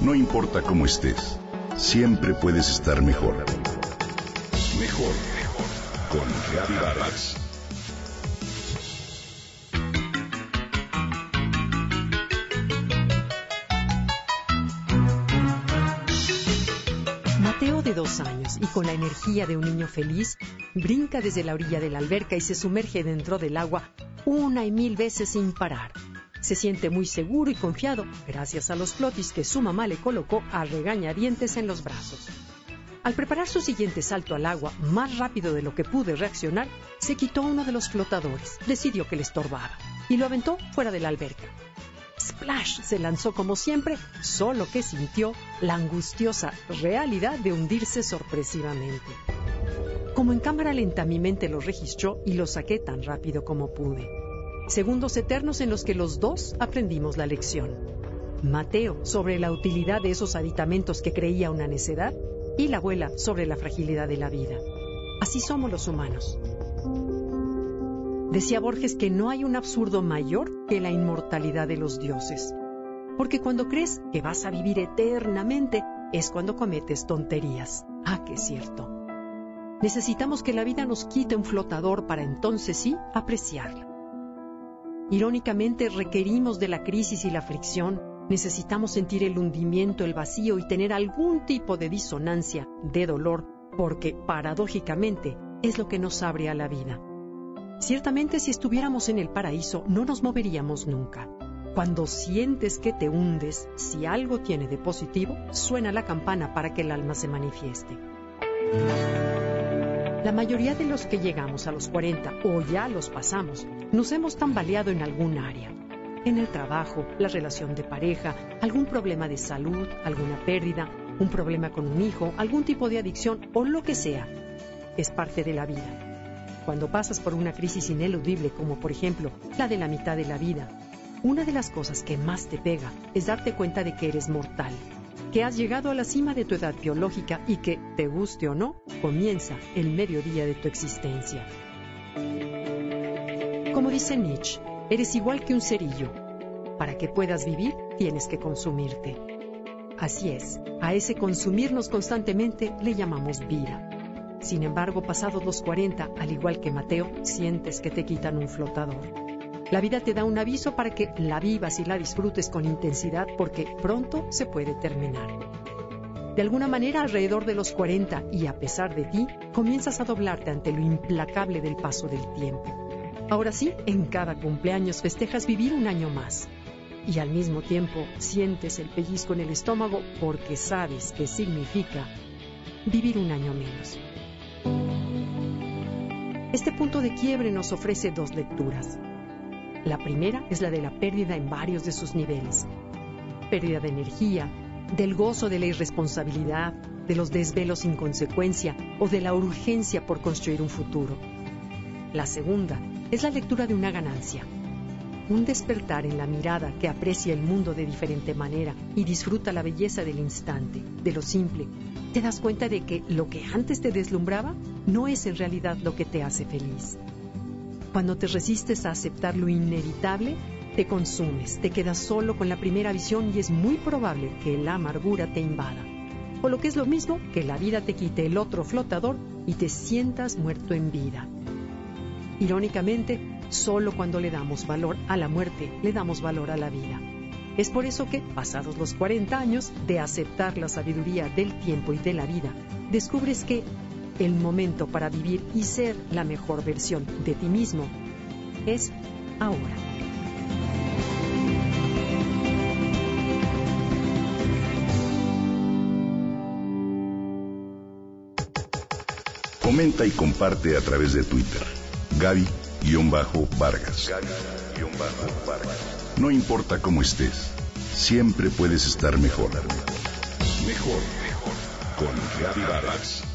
No importa cómo estés, siempre puedes estar mejor. Mejor, mejor. Con Reavivadas. Mateo de dos años y con la energía de un niño feliz, brinca desde la orilla de la alberca y se sumerge dentro del agua una y mil veces sin parar. Se siente muy seguro y confiado gracias a los flotis que su mamá le colocó a regañadientes en los brazos. Al preparar su siguiente salto al agua, más rápido de lo que pude reaccionar, se quitó uno de los flotadores, decidió que le estorbaba, y lo aventó fuera de la alberca. Splash se lanzó como siempre, solo que sintió la angustiosa realidad de hundirse sorpresivamente. Como en cámara lenta mi mente lo registró y lo saqué tan rápido como pude segundos eternos en los que los dos aprendimos la lección. Mateo sobre la utilidad de esos aditamentos que creía una necedad y la abuela sobre la fragilidad de la vida. Así somos los humanos. Decía Borges que no hay un absurdo mayor que la inmortalidad de los dioses. Porque cuando crees que vas a vivir eternamente es cuando cometes tonterías. Ah, qué cierto. Necesitamos que la vida nos quite un flotador para entonces sí apreciarla. Irónicamente, requerimos de la crisis y la fricción, necesitamos sentir el hundimiento, el vacío y tener algún tipo de disonancia, de dolor, porque, paradójicamente, es lo que nos abre a la vida. Ciertamente, si estuviéramos en el paraíso, no nos moveríamos nunca. Cuando sientes que te hundes, si algo tiene de positivo, suena la campana para que el alma se manifieste. La mayoría de los que llegamos a los 40 o ya los pasamos, nos hemos tambaleado en algún área. En el trabajo, la relación de pareja, algún problema de salud, alguna pérdida, un problema con un hijo, algún tipo de adicción o lo que sea. Es parte de la vida. Cuando pasas por una crisis ineludible como por ejemplo la de la mitad de la vida, una de las cosas que más te pega es darte cuenta de que eres mortal que has llegado a la cima de tu edad biológica y que, te guste o no, comienza el mediodía de tu existencia. Como dice Nietzsche, eres igual que un cerillo. Para que puedas vivir, tienes que consumirte. Así es, a ese consumirnos constantemente le llamamos vida. Sin embargo, pasados los 40, al igual que Mateo, sientes que te quitan un flotador. La vida te da un aviso para que la vivas y la disfrutes con intensidad porque pronto se puede terminar. De alguna manera, alrededor de los 40 y a pesar de ti, comienzas a doblarte ante lo implacable del paso del tiempo. Ahora sí, en cada cumpleaños festejas vivir un año más. Y al mismo tiempo sientes el pellizco en el estómago porque sabes que significa vivir un año menos. Este punto de quiebre nos ofrece dos lecturas. La primera es la de la pérdida en varios de sus niveles. Pérdida de energía, del gozo de la irresponsabilidad, de los desvelos sin consecuencia o de la urgencia por construir un futuro. La segunda es la lectura de una ganancia, un despertar en la mirada que aprecia el mundo de diferente manera y disfruta la belleza del instante, de lo simple. Te das cuenta de que lo que antes te deslumbraba no es en realidad lo que te hace feliz. Cuando te resistes a aceptar lo inevitable, te consumes, te quedas solo con la primera visión y es muy probable que la amargura te invada. O lo que es lo mismo, que la vida te quite el otro flotador y te sientas muerto en vida. Irónicamente, solo cuando le damos valor a la muerte, le damos valor a la vida. Es por eso que, pasados los 40 años de aceptar la sabiduría del tiempo y de la vida, descubres que el momento para vivir y ser la mejor versión de ti mismo es ahora. Comenta y comparte a través de Twitter. Gaby-Vargas. No importa cómo estés, siempre puedes estar mejor. Mejor, mejor. Con Gaby Vargas.